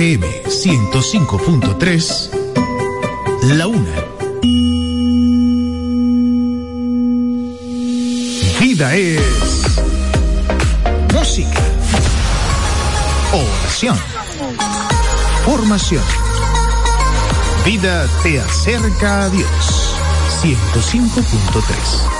FM 105.3, la una. Vida es música, oración, formación. Vida te acerca a Dios 105.3.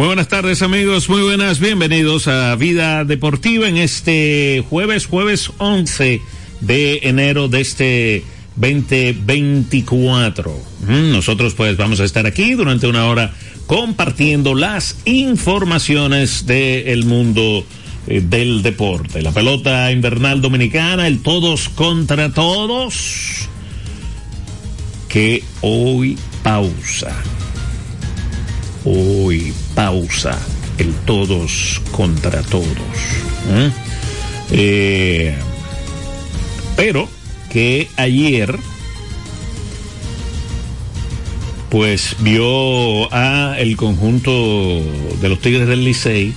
Muy buenas tardes amigos, muy buenas, bienvenidos a Vida Deportiva en este jueves, jueves 11 de enero de este 2024. Mm, nosotros pues vamos a estar aquí durante una hora compartiendo las informaciones del mundo eh, del deporte. La pelota invernal dominicana, el todos contra todos, que hoy pausa hoy pausa el todos contra todos. ¿eh? Eh, pero que ayer pues vio a el conjunto de los Tigres del Licey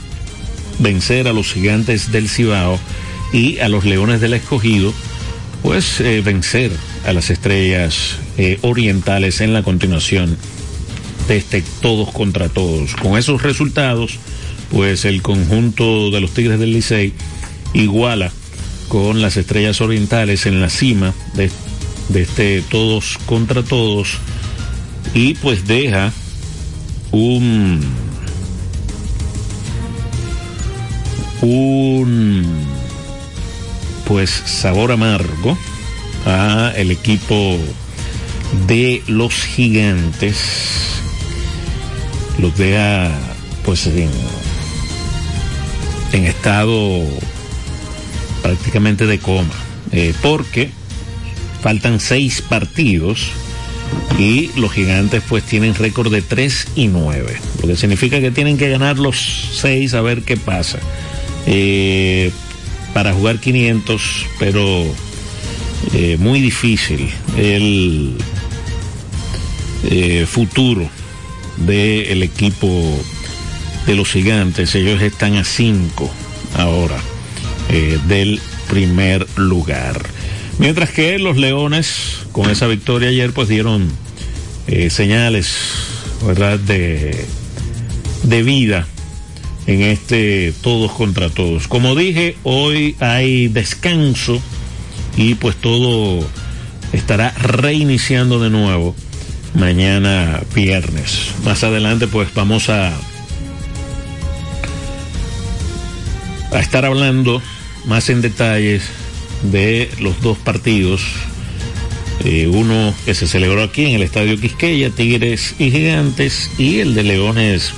vencer a los gigantes del Cibao y a los Leones del Escogido, pues eh, vencer a las estrellas eh, orientales en la continuación este todos contra todos. Con esos resultados, pues el conjunto de los Tigres del Licey iguala con las estrellas orientales en la cima de, de este todos contra todos y pues deja un un pues sabor amargo a el equipo de los gigantes los deja pues en, estado prácticamente de coma, eh, porque faltan seis partidos y los gigantes pues tienen récord de 3 y 9, lo que significa que tienen que ganar los seis a ver qué pasa. Eh, para jugar 500, pero eh, muy difícil el futuro del equipo de los gigantes. Ellos están a 5 ahora eh, del primer lugar. Mientras que los leones, con esa victoria ayer, pues dieron eh, señales, ¿verdad?, de, de vida en este todos contra todos. Como dije, hoy hay descanso y pues todo estará reiniciando de nuevo mañana viernes. Más adelante pues vamos a, a estar hablando más en detalles de los dos partidos. Eh, uno que se celebró aquí en el Estadio Quisqueya, Tigres y Gigantes, y el de Leones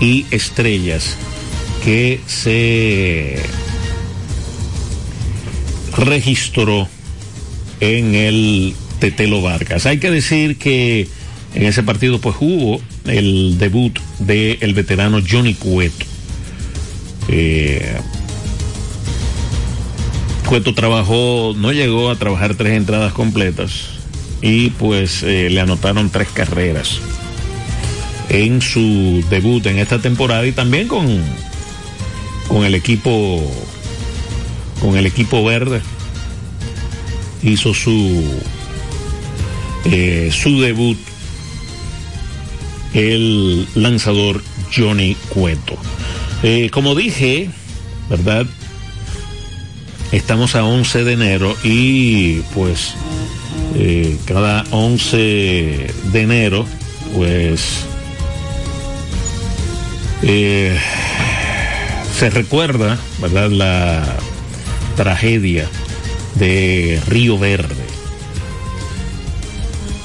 y Estrellas, que se registró en el Tetelo Vargas. Hay que decir que en ese partido pues hubo el debut del el veterano Johnny Cueto. Eh, Cueto trabajó, no llegó a trabajar tres entradas completas y pues eh, le anotaron tres carreras en su debut en esta temporada y también con, con el equipo con el equipo verde hizo su eh, su debut el lanzador Johnny Cueto. Eh, como dije, ¿verdad? Estamos a 11 de enero y pues eh, cada 11 de enero pues se recuerda, ¿verdad? La tragedia de Río Verde.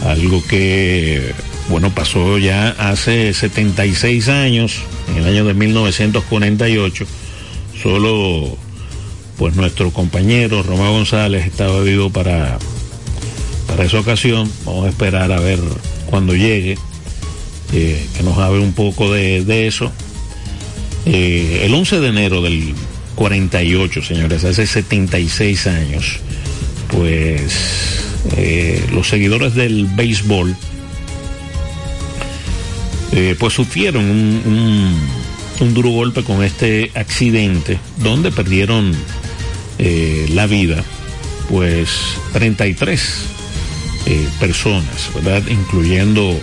Algo que, bueno, pasó ya hace 76 años, en el año de 1948. Solo, pues nuestro compañero Román González estaba vivo para, para esa ocasión. Vamos a esperar a ver cuando llegue, eh, que nos hable un poco de, de eso. Eh, el 11 de enero del 48, señores, hace 76 años, pues eh, los seguidores del béisbol eh, pues sufrieron un, duro golpe con este accidente donde perdieron eh, la vida pues 33 eh, personas, ¿verdad? Incluyendo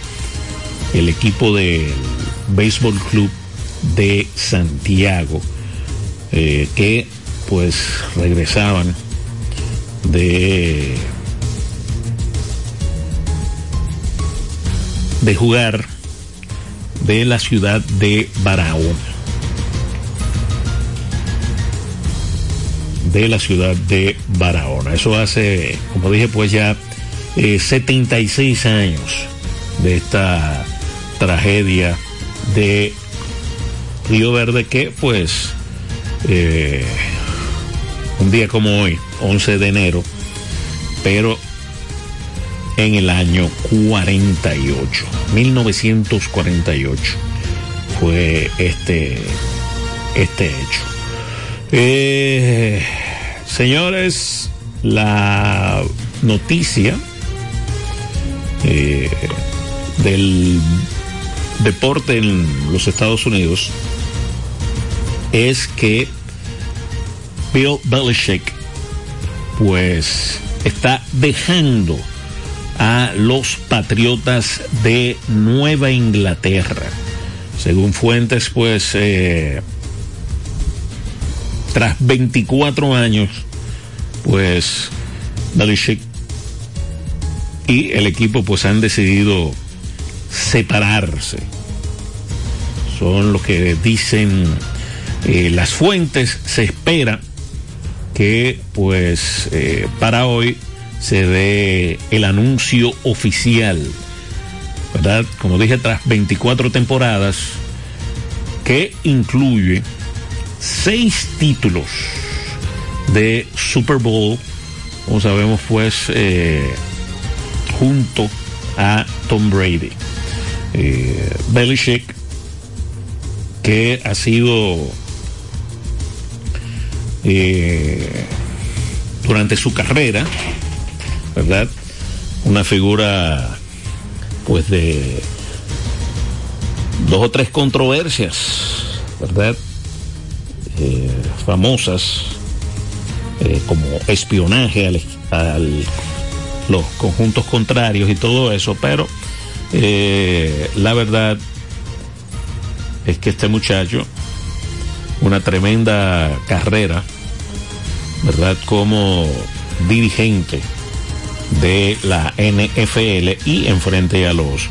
el equipo del Béisbol Club de Santiago, que pues regresaban de de jugar de la ciudad de Barahona. De la ciudad de Barahona. Eso hace, como dije, pues ya eh, 76 años de esta tragedia de Río Verde que pues eh, un día como hoy, 11 de enero, pero en el año 48, 1948 fue este, este hecho. Eh, señores, la noticia eh, del deporte en los Estados Unidos es que Bill Belichick pues está dejando a los Patriotas de Nueva Inglaterra. Según fuentes, pues eh, tras 24 años, pues Belichick y el equipo pues han decidido separarse. Son lo que dicen eh, las fuentes. Se espera que pues eh, para hoy se dé el anuncio oficial, ¿verdad? Como dije, tras 24 temporadas, que incluye seis títulos de Super Bowl, como sabemos, pues, eh, junto a Tom Brady. Eh, Belichick, que ha sido eh, durante su carrera, ¿verdad? Una figura, pues, de dos o tres controversias, ¿verdad? Eh, famosas, eh, como espionaje al, los conjuntos contrarios y todo eso, pero eh, la verdad es que este muchacho, una tremenda carrera, ¿verdad? Como dirigente de la NFL y enfrente a los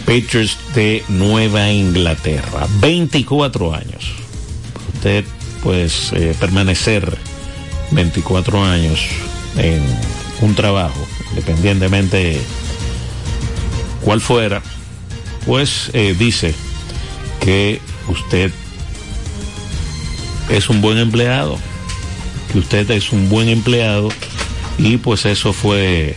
Patriots de Nueva Inglaterra. 24 años. Usted, pues, eh, permanecer 24 años en un trabajo, independientemente cuál fuera, pues eh, dice que usted es un buen empleado, que usted es un buen empleado y pues eso fue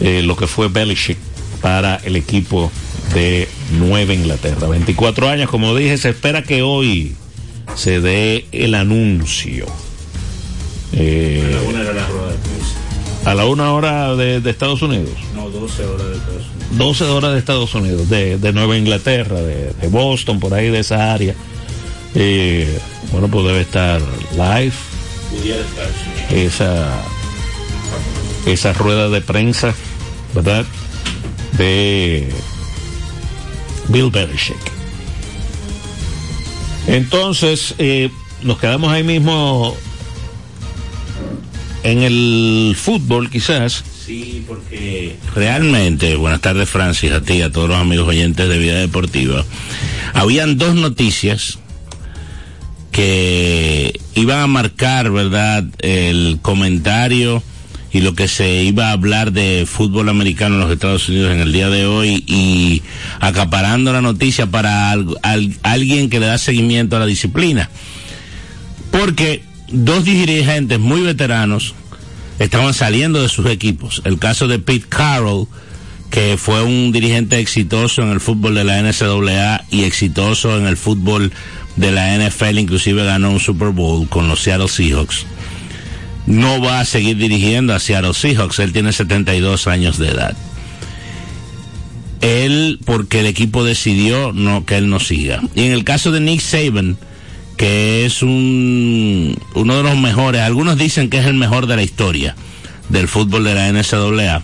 eh, lo que fue Belichick para el equipo de Nueva Inglaterra. 24 años, como dije, se espera que hoy se dé el anuncio. Eh, a la una de la rueda de prensa. A la una hora de, de, Estados Unidos. No, 12 horas de Estados Unidos. 12 horas de Estados Unidos, de, de Nueva Inglaterra, de, de, Boston, por ahí de esa área. Eh, bueno, pues debe estar live. Pudiera estar, sí. Esa, esa rueda de prensa, ¿verdad? De Bill Belichick. Entonces, eh, nos quedamos ahí mismo en el fútbol, quizás. Sí, porque realmente, buenas tardes Francis, a ti, a todos los amigos oyentes de Vida Deportiva. Habían dos noticias que iban a marcar, ¿verdad?, el comentario y lo que se iba a hablar de fútbol americano en los Estados Unidos en el día de hoy y acaparando la noticia para alguien que le da seguimiento a la disciplina. Porque dos dirigentes muy veteranos estaban saliendo de sus equipos. El caso de Pete Carroll, que fue un dirigente exitoso en el fútbol de la NCAA y exitoso en el fútbol de la NFL, inclusive ganó un Super Bowl con los Seattle Seahawks. No va a seguir dirigiendo a Seattle Seahawks, él tiene 72 años de edad. Él, porque el equipo decidió no que él no siga. Y en el caso de Nick Saban, que es un, uno de los mejores, algunos dicen que es el mejor de la historia del fútbol de la NCAA.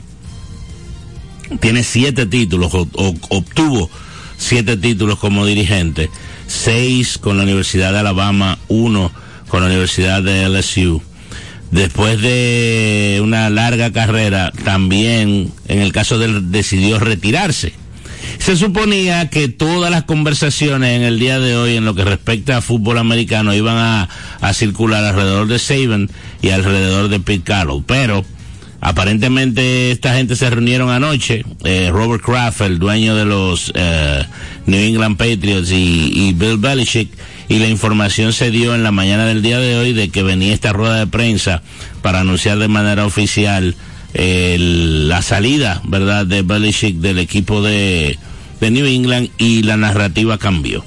Tiene siete títulos, obtuvo siete títulos como dirigente, seis con la Universidad de Alabama, uno con la Universidad de LSU. Después de una larga carrera, también en el caso de él decidió retirarse. Se suponía que todas las conversaciones en el día de hoy en lo que respecta a fútbol americano iban a, circular alrededor de Saban y alrededor de Pete Carroll, pero aparentemente esta gente se reunieron anoche, eh, Robert Kraft, el dueño de los eh, New England Patriots y, y Bill Belichick, y la información se dio en la mañana del día de hoy de que venía esta rueda de prensa para anunciar de manera oficial la salida, ¿verdad?, de Belichick del equipo de, de New England y la narrativa cambió.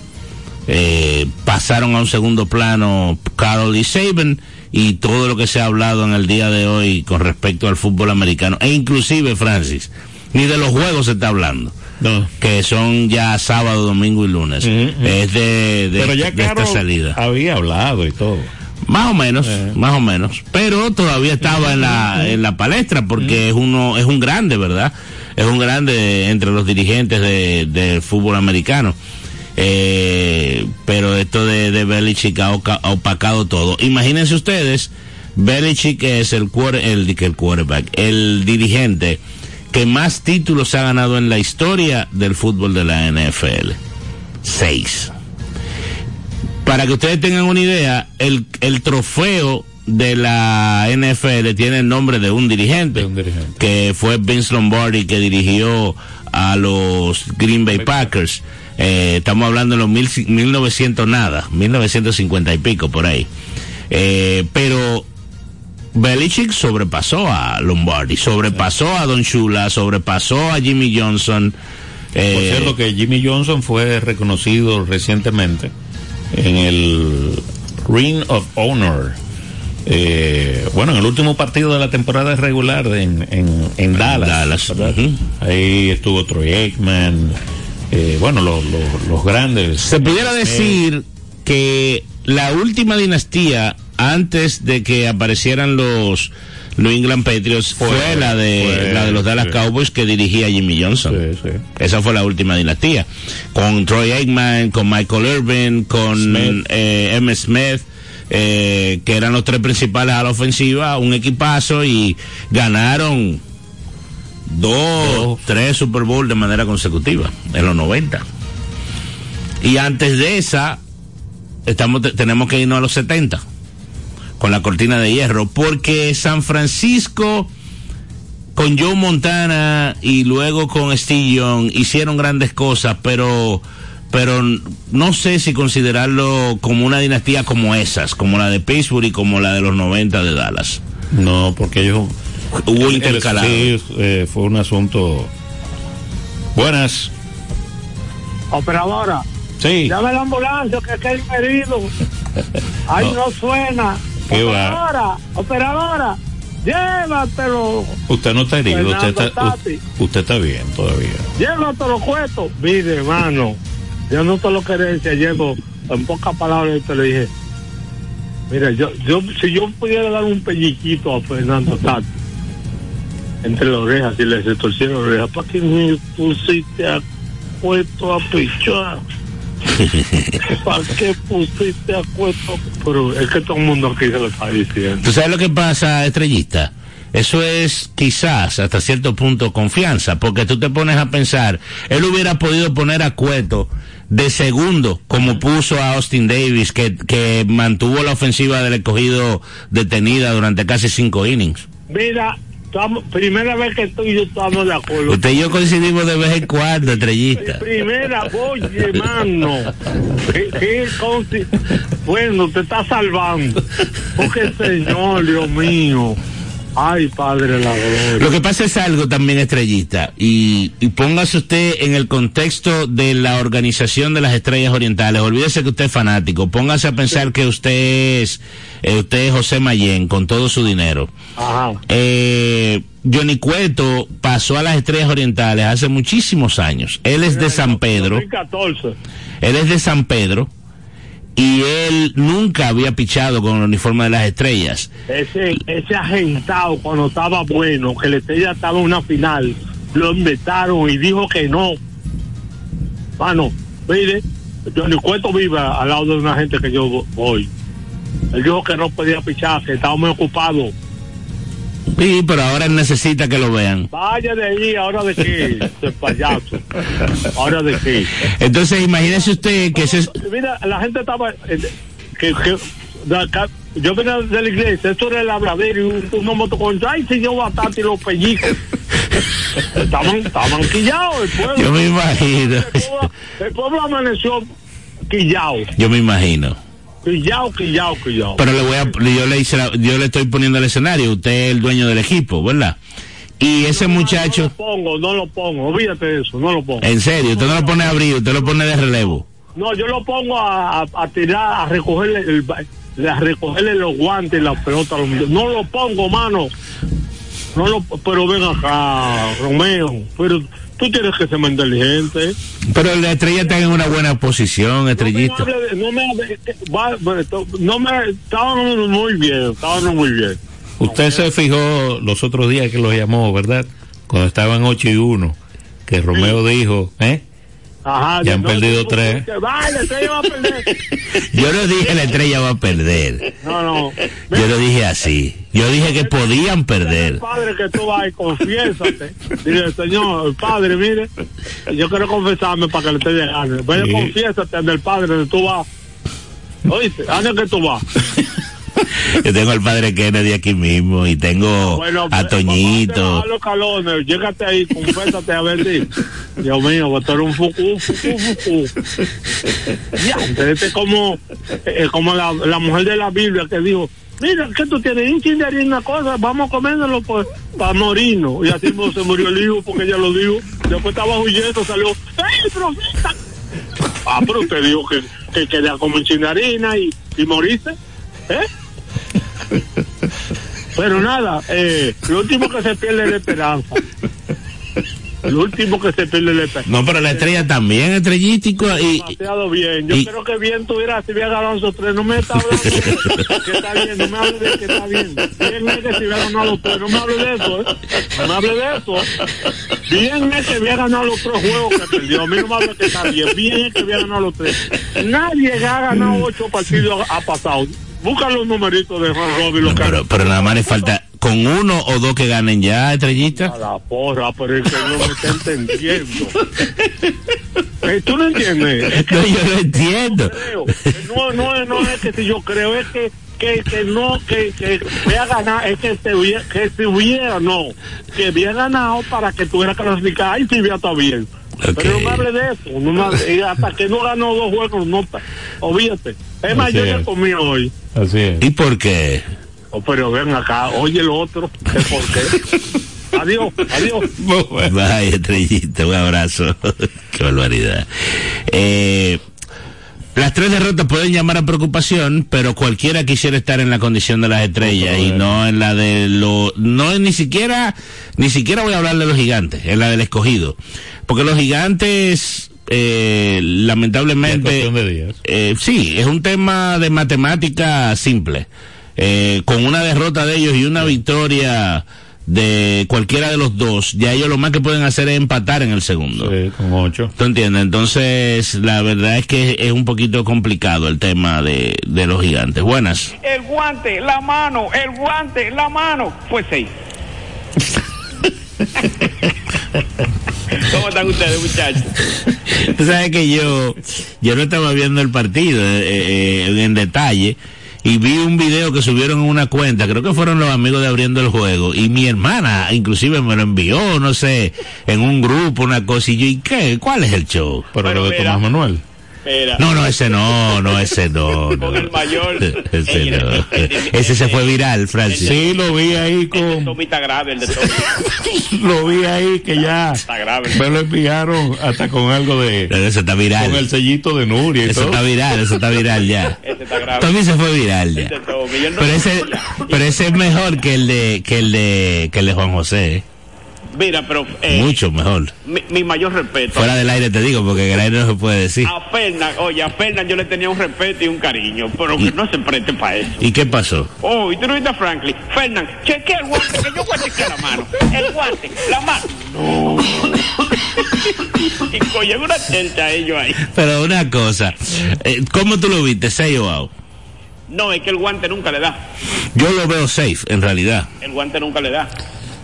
Eh, pasaron a un segundo plano Carol y Saban y todo lo que se ha hablado en el día de hoy con respecto al fútbol americano e inclusive Francis ni de los juegos se está hablando que son ya sábado domingo y lunes es de, Pero ya esta salida había hablado y todo más o menos, eh. más o menos. Pero todavía estaba en la, en la palestra porque es uno, es un grande, ¿verdad? Es un grande entre los dirigentes del de fútbol americano. Eh, pero esto de, de Belichick ha, opacado todo. Imagínense ustedes, Belichick es el, el, el quarterback, el dirigente que más títulos ha ganado en la historia del fútbol de la NFL. Seis para que ustedes tengan una idea, el, el trofeo de la NFL tiene el nombre de un dirigente, que fue Vince Lombardi que dirigió a los Green Bay Packers. Eh, estamos hablando de los mil, 1900 nada, 1950 y pico por ahí. Eh, pero Belichick sobrepasó a Lombardi, sobrepasó a Don Shula, sobrepasó a Jimmy Johnson. Eh, por cierto que Jimmy Johnson fue reconocido recientemente en el Ring of Honor. Eh, bueno, en el último partido de la temporada regular en, en, Dallas. Ahí estuvo Troy Aikman. Eh, bueno, los grandes. Se pudiera decir que la última dinastía, antes de que aparecieran los New England Patriots fue, la de la de los Dallas Cowboys que dirigía Jimmy Johnson. Esa fue la última dinastía. Con Troy Aikman, con Michael Irvin, con eh, M. Smith. Eh, que eran los tres principales a la ofensiva, un equipazo y ganaron dos, tres Super Bowl de manera consecutiva en los 90. Y antes de esa, estamos, tenemos que irnos a los 70 con la cortina de hierro, porque San Francisco con Joe Montana y luego con Steve Young hicieron grandes cosas, pero pero no sé si considerarlo como una dinastía como esas, como la de Pittsburgh y como la de los 90 de Dallas. No, porque ellos hubo intercalado. Sí, eh, fue un asunto. Buenas. Operadora. Sí. Llame la ambulancia que hay herido. Ahí no suena operadora, operadora, llévatelo. Usted no está herido, usted está, usted está bien todavía. Llévatelo, cueto. Mire, hermano, yo no te lo querencia, llego en pocas palabras te lo dije. Mira, yo, yo, si yo pudiera dar un pelliquito a Fernando Tati, entre las orejas, y le torcieron las orejas, ¿para qué me pusiste a puesto a pichar? ¿Para qué pusiste a Pero es que todo el mundo aquí se lo está diciendo. ¿Tú sabes lo que pasa, estrellista? Eso es quizás hasta cierto punto confianza, porque tú te pones a pensar, él hubiera podido poner a Cueto de segundo, como puso a Austin Davis, que, que mantuvo la ofensiva del escogido detenida durante casi cinco innings. Mira, estamos- primera vez que tú y yo estamos de acuerdo. Usted y yo coincidimos de vez en cuando, estrellita. Primera, oye, hermano. ¿Qué, qué consi- bueno, te está salvando. Porque, Señor, Dios mío. Ay, Padre la gloria. Lo que pasa es algo también estrellista y, y póngase usted en el contexto de la organización de las estrellas orientales. Olvídese que usted es fanático. Póngase a pensar que usted es, eh, usted es José Mayén con todo su dinero. Ajá. Eh, Johnny Cueto pasó a las estrellas orientales hace muchísimos años. Él es de San Pedro. 2014. Él es de San Pedro y él nunca había pichado con el uniforme de las estrellas. Ese, ese agentado, cuando estaba bueno, que la estrella estaba en una final, lo invitaron y dijo que no. Mano, mire, Johnny Cueto vive al lado de una gente que yo voy. Él dijo que no podía pichar, que estaba muy ocupado. Sí, pero ahora necesita que lo vean. Vaya de ahí, ahora de qué, payaso. Ahora de qué. Entonces, imagínese usted que ese... Mira, la gente estaba. eh, que, que, acá- yo venía de la iglesia, esto era el habladero y un, unos motoconchos. Ay, señor Batata y los pellizcos. estaban, estaban quillados el pueblo. Yo me imagino. El pueblo, el pueblo amaneció quillado, Yo me imagino. Quillado, quillado, quillado. Pero le voy a, yo le hice la- yo le estoy poniendo el escenario. Usted es el dueño del equipo, ¿verdad? Y ese No lo muchacho, pongo, no lo pongo, olvídate de eso, no lo pongo. en serio, usted no lo pone a abrir, usted lo pone de relevo. No, yo lo pongo a, a, a tirar, a recogerle, el, a recogerle los guantes y la pelota. No lo pongo, mano. No lo, pero ven acá, Romeo. Pero tú tienes que ser más inteligente. Pero la estrella está en una buena posición, No me estrellita. no me, hable- no me, estaban muy bien, estaban muy bien. Usted se fijó los otros días que los llamó, ¿verdad? Cuando estaban 8 y 1, que Romeo dijo, ¿eh? Ajá. Ya han perdido no, tres. va a perder. Yo no dije la estrella va a perder. No, no. Yo lo dije así. Yo dije que podían perder. Padre, que tú vas y confiésate. Dile, Señor, Padre, mire, yo quiero confesarme para que le esté llegando. Ven, Sí. confiésate ante el Padre donde tú vas. Oíste, ¿a que tú vas? Yo tengo al padre Kennedy aquí mismo y tengo a pues, Toñito. a los calones, llégate ahí, confésate a ver si. Dios mío, va a estar un fucu, fucu, fucu. Ya, este es como, eh, como la, la mujer de la Biblia que dijo, mira, que tú tienes un chin de harina, cosa, vamos a coméndolo pues, para morirnos. Y así se murió el hijo porque ella lo dijo. Después estaba huyendo, salió, ¡Ey, profeta! Ah, pero usted dijo que, que quería comer chin de harina y, y morirse. ¿Eh? Pero nada, eh, lo último que se pierde es la esperanza. Lo último que se pierde la esperanza. No, pero la estrella también, estrellístico. Y, Demasiado bien. Yo y- creo que bien tuviera si hubiera ganado esos tres. No me está hablando de que está bien. No me hable de que está bien. Bien es que si hubiera ganado los tres. No me hable de eso, ¿eh? No me hable de eso. Bien es que hubiera ganado los tres juegos que perdió. A mí no me hable que está bien. Bien es que hubiera ganado los tres. Nadie que ha ganado ocho partidos ha pasado. Busca los numeritos de Ron. Lo que pero, pero nada más le falta con uno o dos que ganen ya, estrellita. A la porra, pero es que no me está entendiendo. Eh, ¿Tú no entiendes? Es que No, yo lo entiendo. No, no, no es que si yo creo, es que, que, que no, que, que hubiera ganado, es que, se hubiera, que si hubiera, no, que hubiera ganado para que tuviera clasificado y si hubiera estado bien. Pero no me hable de eso, no me hable- y hasta que no ganó dos juegos, no, olvídate. Es más, yo ya comí hoy. Así es. ¿Y por qué? Oh, pero ven acá, oye el otro, ¿qué por qué? adiós, adiós. Vaya, estrellita, un abrazo. qué barbaridad. Eh, las tres derrotas pueden llamar a preocupación, pero cualquiera quisiera estar en la condición de las estrellas y no en la de lo, no es ni siquiera, ni siquiera voy a hablar de los gigantes, en la del escogido, porque los gigantes, eh, lamentablemente, cuestión de días. eh, sí, es un tema de matemática simple. Eh, con una derrota de ellos y una victoria de cualquiera de los dos, ya ellos lo más que pueden hacer es empatar en el segundo. Sí, con 8. ¿Tú entiendes? Entonces, la verdad es que es un poquito complicado el tema de, de los gigantes. Buenas. el guante, la mano, el guante, la mano. Pues seis. ¿Cómo están ustedes, muchachos? Tú sabes que yo, yo no estaba viendo el partido eh, eh, en detalle y vi un video que subieron en una cuenta, creo que fueron los amigos de abriendo el juego, y mi hermana inclusive me lo envió, no sé, en un grupo, una cosa, y yo, ¿y qué? ¿Cuál es el show? Pero Bueno, lo de mira. Tomás Manuel. Espera. No, no, ese no, no, ese no. no. Con el mayor. Ese no. el- el- el- Ese se fue viral, Francis. Sí, lo vi ahí con... Tommy está grave, el de Tommy. Lo vi ahí que ya... Está grave. Me lo enviaron hasta con algo de... Pero Eso está Con el viral. sellito de Nuria y Eso todo. está viral, eso está viral ya. Ese está grave. También se fue viral ya. Pero ese, pero ese es mejor que el de, que el de, que el de Juan José. Mira, pero eh, Mucho mejor. mi, mi mayor respeto. Fuera del aire te digo, porque en el aire no se puede decir. A Fernan, oye, a Fernan yo le tenía un respeto y un cariño, pero que no se preste para eso. ¿Y qué pasó? Oh, y tú no viste a Franklin. Fernan, chequea el guante, que yo voy a chequear la mano. El guante, la mano. No. y coño, una chelcha a ellos ahí. Pero una cosa, eh, ¿cómo tú lo viste? ¿Safe o out? No, es que el guante nunca le da. Yo lo veo safe, en realidad. El guante nunca le da.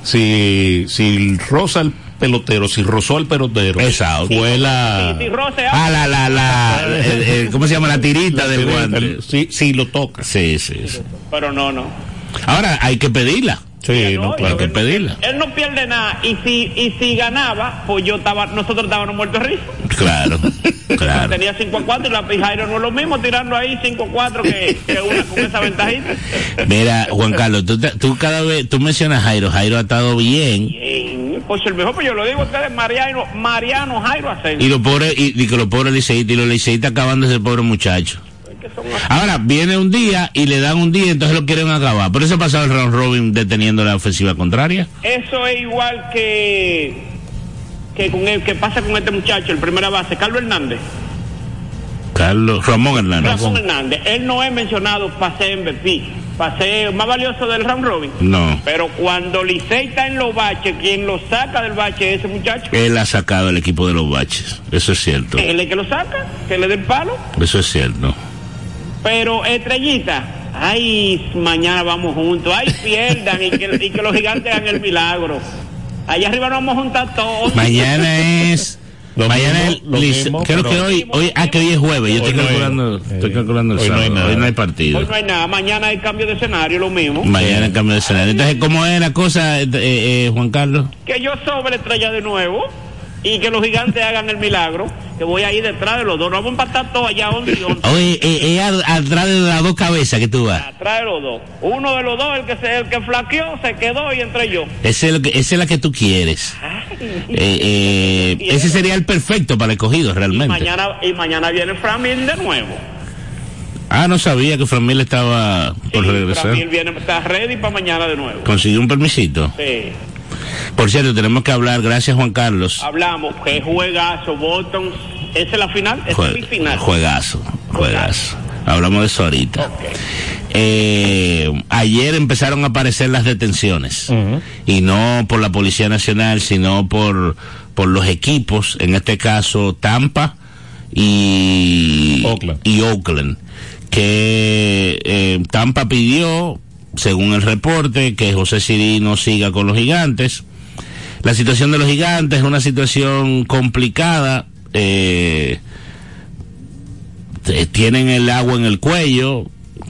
Si, si roza el pelotero, si rozó al pelotero, out. fue la... Si Ah, la, la, la, ¿cómo se llama? La tirita del guante. Sí, sí, lo toca. Sí, sí, sí. pero no, no. Ahora hay que pedirla. Sí, no, No, claro. Hay que pedirla. Él no pierde nada y si y si ganaba, pues yo estaba, nosotros estábamos muertos de risa. Claro, claro. Tenía 5 a 4 y la y Jairo no es lo mismo tirando ahí 5 a 4 que, que una con esa ventajita. Mira, Juan Carlos, tú, tú cada vez, tú mencionas Jairo, Jairo ha estado bien. Bien, pues el mejor, pues yo lo digo a ustedes, Mariano, Mariano Jairo Asensio. Y los pobres, y, y que los pobres liceístas, y los liceístas acabando ese pobre muchacho. Que son Ahora, viene un día y le dan un día, entonces lo quieren acabar. Por eso ha pasado el round robin deteniendo la ofensiva contraria. Eso es igual que que con el que pasa con este muchacho, el primera base, Carlos Hernández. Carlos, Ramón Hernández. Ramón Hernández, él no es mencionado para ser MVP, para ser más valioso del round robin. No, Pero cuando Licey está en los baches, quien lo saca del bache es ese muchacho. él ha sacado el equipo de los baches. Eso es cierto. Él es el que lo saca, que le dé el palo. Eso es cierto. Pero Estrellita, ay, mañana vamos juntos, ay, pierdan y que, y que los gigantes hagan el milagro. Allá arriba nos vamos a juntar todos. Mañana es. Lo mañana mismo, es lo lice- mismo, creo que hoy, hoy, ah, que hoy es jueves. Yo estoy no hay- calculando, eh, estoy calculando el hoy no hay sábado. nada. Hoy no hay partido. Hoy no hay nada, mañana hay cambio de escenario, lo mismo. Mañana en cambio de escenario. Entonces, ¿cómo es la cosa, eh, eh, Juan Carlos? Que yo sobre estrella de nuevo y que los gigantes hagan el milagro, que voy a ir detrás de los dos. Nos vamos a empatar todos allá 11 y 11. Oye, eh, a- atrás de las dos cabezas que tú vas. Atrás de los dos. Uno de los dos, el que se, el que flaqueó, se quedó y entre yo. Ese es que- esa es la que tú quieres. Eh, eh, ese sería el perfecto para el escogido, Y realmente. mañana, y mañana viene Framil de nuevo. Ah, no sabía que Framil estaba por Sí, regresar. Framil viene, está ready para mañana de nuevo. Consiguió un permisito. Sí. Por cierto, tenemos que hablar, gracias Juan Carlos. Hablamos, que juegazo, Boston. ¿Esa es la final? Esa Jue- es mi final. Juegazo, juegazo. Hablamos de eso ahorita. Eh, ayer empezaron a aparecer las detenciones y no por la Policía Nacional, sino por, por los equipos, en este caso Tampa y Oakland. y Oakland, que eh, Tampa pidió, según el reporte, que José Cirino siga con los gigantes. La situación de los gigantes es una situación complicada. Eh, eh, tienen el agua en el cuello,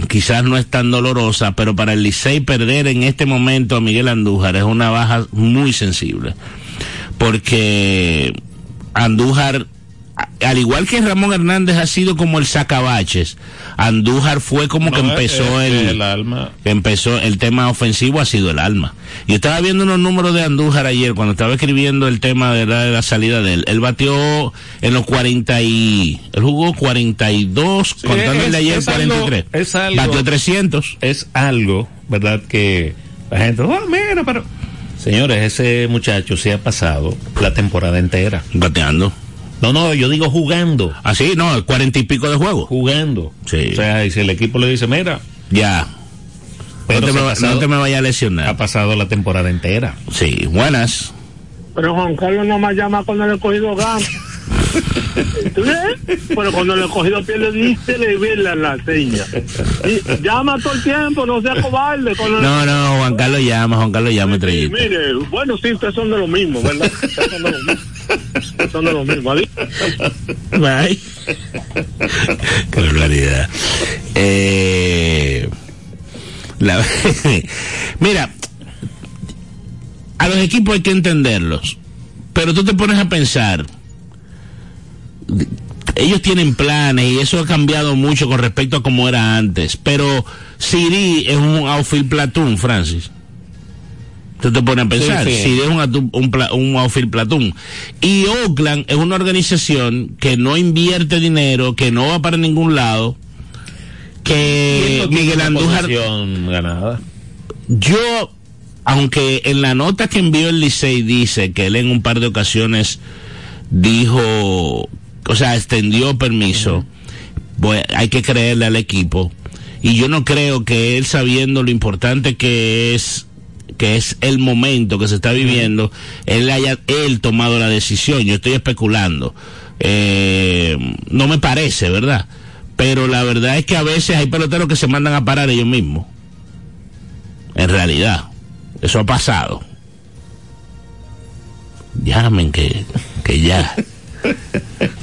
quizás no es tan dolorosa, pero para el Licey perder en este momento a Miguel Andújar es una baja muy sensible. Porque Andújar, al igual que Ramón Hernández ha sido como el sacabaches, Andújar fue como que empezó es- el, es el alma. que empezó el tema ofensivo ha sido el alma. Yo estaba viendo unos números de Andújar ayer cuando estaba escribiendo el tema de la, de la salida de él. Él batió en los 40 y él jugó 42, Sí, contando el de ayer es algo- 43. es algo- Batió 300. es algo, ¿verdad? Que la gente, oh, mira, pero... Señores, ese muchacho se ha pasado la temporada entera. Bateando. No, no, yo digo jugando. Así, no, 40 y pico de juego. Jugando. Sí. O sea, y si el equipo le dice, mira, Ya. pero no, te se me, ha va- pasado- no te me vaya a ha lesionar. pasado la temporada entera. Sí, buenas. Pero Juan Carlos no me llama cuando el escogido gana. ¿Tú ves? Pero cuando el escogido pierde, dice le ve la, la seña. Y llama todo el tiempo, no sea cobarde. Cuando No, no, Juan Carlos llama, Juan Carlos llama, Sí. Mire, bueno, sí, ustedes son de lo mismo, ¿verdad? Ustedes son de lo mismo. Es lo mismo. ¿vale? Bye. Eh, mira, a los equipos hay que entenderlos, pero tú te pones a pensar, ellos tienen planes y eso ha cambiado mucho con respecto a cómo era antes, pero Siri es un outfield platoon, Francis. Tú te pones a pensar, Sí, sí. Siri es un, un, un outfield platoon. Y Oakland es una organización que no invierte dinero, que no va para ningún lado, que Miguel Andújar ganada. yo, aunque en la nota que envió el Licey dice que él en un par de ocasiones dijo, o sea, extendió permiso, voy- hay que creerle al equipo. Y yo no creo que él sabiendo lo importante que es que es el momento que se está viviendo, él haya él tomado la decisión. Yo estoy especulando. Eh, no me parece, ¿verdad? Pero la verdad es que a veces hay peloteros que se mandan a parar ellos mismos. En realidad, eso ha pasado. Llamen que, que ya.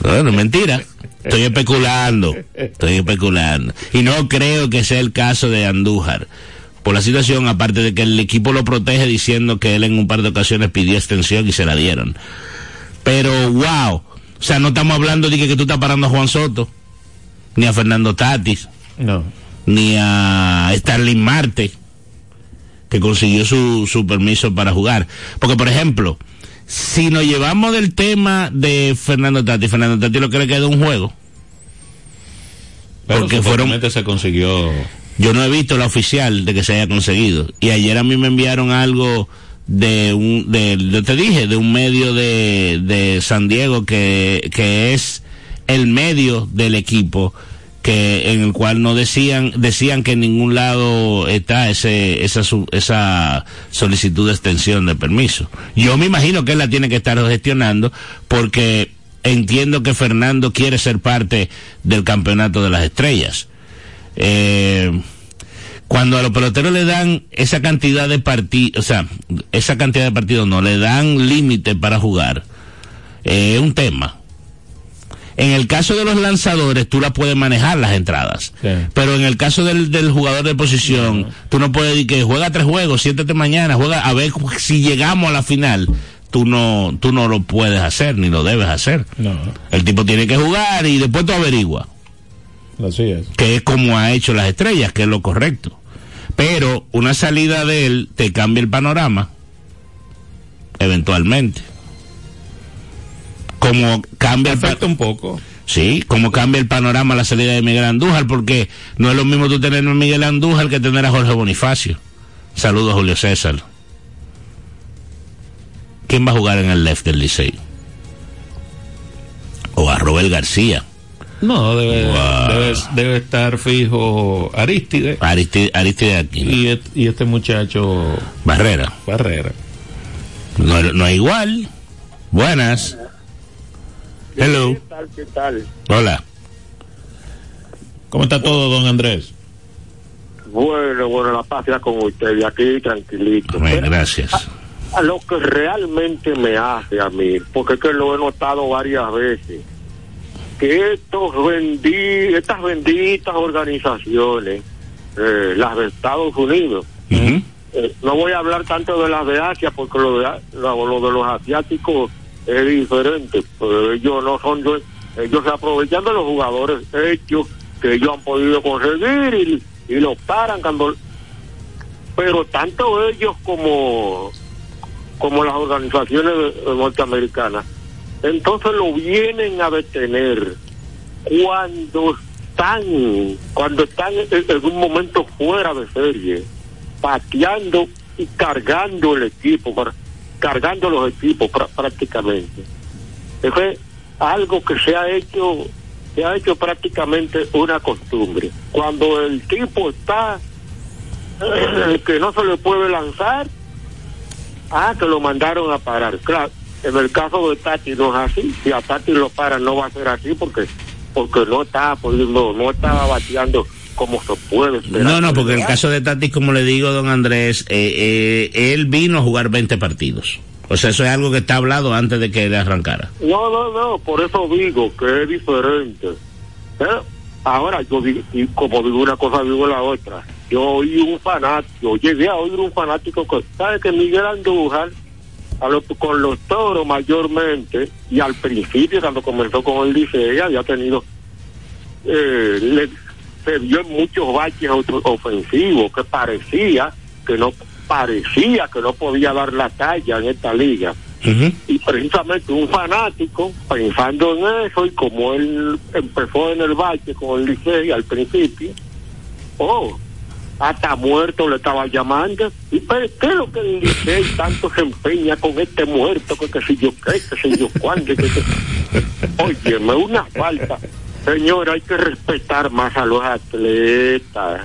Bueno, mentira. Estoy especulando. Estoy especulando. Y no creo que sea el caso de Andújar. Por la situación, aparte de que el equipo lo protege diciendo que él en un par de ocasiones pidió extensión y se la dieron. Pero, wow. O sea, no estamos hablando de que, que tú estás parando a Juan Soto, ni a Fernando Tatis, No. ni a Starling Marte, que consiguió su, su permiso para jugar. Porque, por ejemplo, si nos llevamos del tema de Fernando Tati, Fernando Tati lo que le queda un juego. Pero Porque fueron- se consiguió. Yo no he visto la oficial de que se haya conseguido. Y ayer a mí me enviaron algo de un, de, te dije, de un medio de, de San Diego que, que es el medio del equipo que en el cual no decían decían que en ningún lado está ese esa esa solicitud de extensión de permiso. Yo me imagino que él la tiene que estar gestionando porque entiendo que Fernando quiere ser parte del campeonato de las estrellas. Eh, cuando a los peloteros le dan esa cantidad de partidos, o sea, esa cantidad de partidos no, le dan límite para jugar, eh, es un tema. En el caso de los lanzadores, tú la puedes manejar las entradas. Sí. Pero en el caso del, del jugador de posición, tú no puedes decir que juega tres juegos, siéntate mañana, juega a ver si llegamos a la final. Tú no, tú no lo puedes hacer, ni lo debes hacer. No. El tipo tiene que jugar y después tú averigua Así es. que es como ha hecho las estrellas, que es lo correcto. Pero una salida de él te cambia el panorama, eventualmente. Como cambia el un poco. sí, como cambia el panorama la salida de Miguel Andújar, porque no es lo mismo tú tener a Miguel Andújar que tener a Jorge Bonifacio. Saludos a Julio César. ¿Quién va a jugar en el left del Licey? O a Robert García. No, debe, Wow. debe, debe estar fijo Aristide Aristide, Aristide Aquino. y, et- y este muchacho Barrera. Barrera. No, no es igual. Buenas. Hello. ¿Qué tal? ¿Qué tal? Hola. ¿Cómo está todo, don Andrés? Bueno, bueno, la paz sea con usted y aquí tranquilito. Amén, gracias. a lo que realmente me hace a mí, porque es que lo he notado varias veces, que estos bendi estas benditas organizaciones, eh, las de Estados Unidos, eh, no voy a hablar tanto de las de Asia, porque lo de, lo, lo de los asiáticos es diferente, pero ellos no son, ellos se aprovechan de los jugadores hechos que ellos han podido conseguir y, y los paran cuando pero tanto ellos como como las organizaciones norteamericanas entonces lo vienen a detener cuando están cuando están en, un momento fuera de serie pateando y cargando el equipo cargando los equipos prá- prácticamente. Eso es algo que se ha hecho se ha hecho prácticamente una costumbre. Cuando el tipo está eh, que no se le puede lanzar ah que lo mandaron a parar. Claro en el caso de Tati no es así si a Tati lo paran no va a ser así porque porque no está pudiendo no estaba bateando como se puede esperar No, no, porque el caso de Tati, como le digo, don Andrés, eh, eh, él vino a jugar 20 partidos. O sea, eso es algo que está hablado antes de que le arrancara. No, no, no, por eso digo que es diferente. ¿Eh? Ahora, yo digo, y como digo una cosa, digo la otra. Yo oí un fanático, llegué a oír un fanático que sabe que Miguel Andújar, a los, con los toros mayormente, y al principio, cuando comenzó con el Licey, había tenido, eh, le, se vio en muchos baches ofensivos, que parecía que no parecía que no podía dar la talla en esta liga. Y precisamente un fanático pensando en eso y como él empezó en el bache con el Licey al principio oh hasta muerto le estaba llamando. Y pero qué es lo que el Licey tanto se empeña con este muerto que qué sé yo qué que sé yo cuándo que, que... oye me una falta. Señor hay que respetar más a los atletas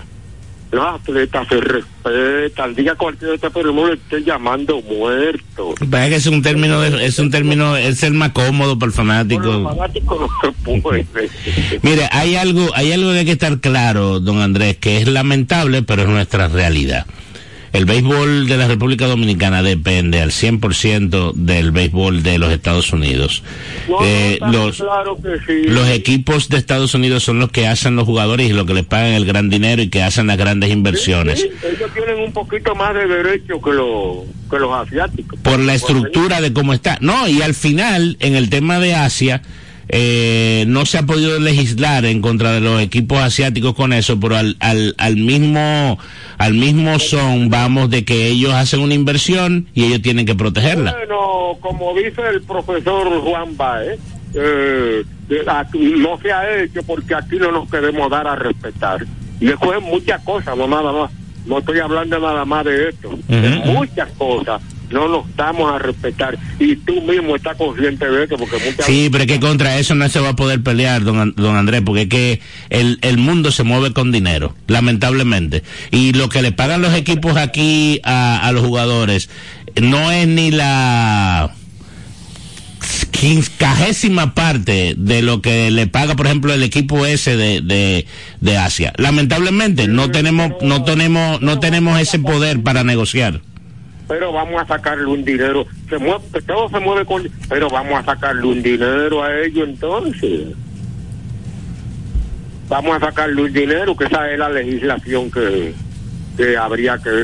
los atletas se respetan diga cualquier otro pero no le esté llamando muerto Parece que es un término, de- es un término, es el más cómodo para el Por los fanático. no se puede. Mire, hay algo, hay algo que hay que estar claro, don Andrés, que es lamentable, pero es nuestra realidad. El béisbol de la República Dominicana depende al 100% del béisbol de los Estados Unidos. No, Eh, los, claro que sí. los equipos de Estados Unidos son los que hacen los jugadores y los que les pagan el gran dinero y que hacen las grandes inversiones. Sí, ellos tienen un poquito más de derecho que, los que los asiáticos. por la estructura de cómo está. No, y al final, en el tema de Asia, eh, no se ha podido legislar en contra de los equipos asiáticos con eso, pero al, al, al mismo al mismo son, vamos, de que ellos hacen una inversión y ellos tienen que protegerla. Bueno, como dice el profesor Juan Baez, eh, no se ha hecho porque aquí no nos queremos dar a respetar. Y después muchas cosas, no nada más. No estoy hablando nada más de esto. Ujú. muchas cosas no nos damos a respetar. Y tú mismo estás consciente de esto porque muchas Sí, pero es que contra eso no se va a poder pelear, don, don Andrés, porque es que el, el mundo se mueve con dinero, lamentablemente. Y lo que le pagan los equipos aquí a, a los jugadores no es ni la quincuagésima parte de lo que le paga, por ejemplo, el equipo ese de, de, de Asia. Lamentablemente no tenemos, no tenemos, no tenemos ese poder para negociar. Pero vamos a sacarle un dinero. Se mueve, todo se mueve con. Pero vamos a sacarle un dinero a ellos entonces. Vamos a sacarle un dinero, que esa es la legislación que, que habría que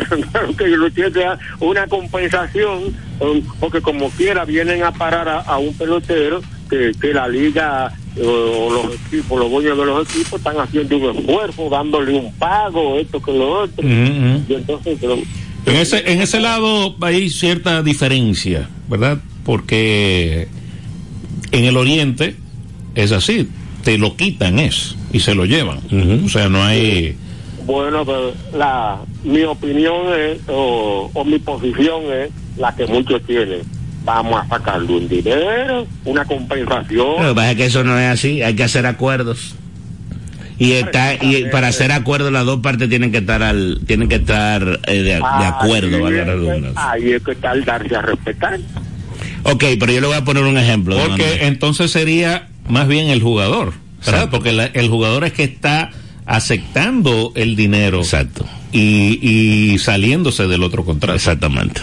que yo tiene una compensación, um, porque como quiera vienen a parar a, a un pelotero que, que la liga o los equipos, los dueños de los equipos están haciendo un esfuerzo, dándole un pago, esto que lo otro. Ujú, ujú. Y entonces, pero- En ese, en ese lado hay cierta diferencia, ¿verdad? Porque en el oriente es así, te lo quitan es y se lo llevan. O sea, no hay... Bueno, pero la, mi opinión es, o, o mi posición es la que muchos tienen. Vamos a sacarle un dinero, una Lo que compensación. pasa es que eso no es así, hay que hacer acuerdos. Y está y para hacer acuerdos las dos partes tienen que estar al tienen que estar eh, de, de acuerdo, Ahí valga la es que- redundancia. Ahí es que está el darse a respetar. Ok, pero yo le voy a poner un ejemplo. Porque entonces sería más bien el jugador, ¿verdad? Exacto. Porque la- el jugador es que está aceptando el dinero Exacto, y, y saliéndose del otro contrato. exactamente.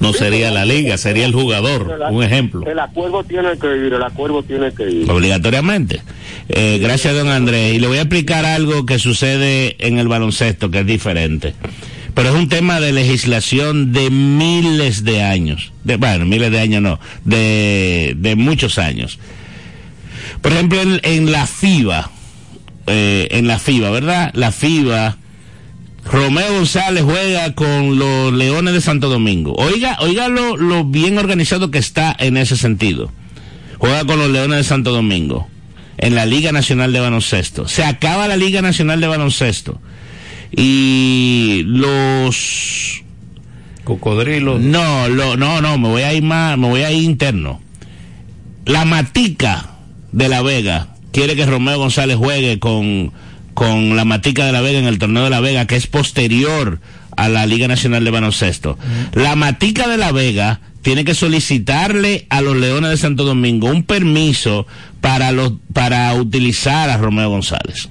No sería la liga, sería el jugador, un ejemplo. El acuerdo tiene que ir, el acuerdo tiene que ir. Obligatoriamente. Eh, gracias, don Andrés. Y le voy a explicar algo que sucede en el baloncesto, que es diferente. Pero es un tema de legislación de miles de años. De, bueno, miles de años no, de, de muchos años. Por ejemplo, en, en la FIBA, eh, en la FIBA, ¿verdad? La FIBA, Romeo González juega con los Leones de Santo Domingo. Oiga, oiga lo, lo bien organizado que está en ese sentido juega con los Leones de Santo Domingo en la Liga Nacional de Baloncesto. Se acaba la Liga Nacional de Baloncesto y los Cocodrilo. no, lo, no, no, me voy a ir más, me voy a ir interno. La Matica de La Vega quiere que Romeo González juegue con, con la Matica de La Vega en el torneo de La Vega, que es posterior a la Liga Nacional de Baloncesto. La Matica de La Vega tiene que solicitarle a los Leones de Santo Domingo un permiso para los, para utilizar a Romeo González.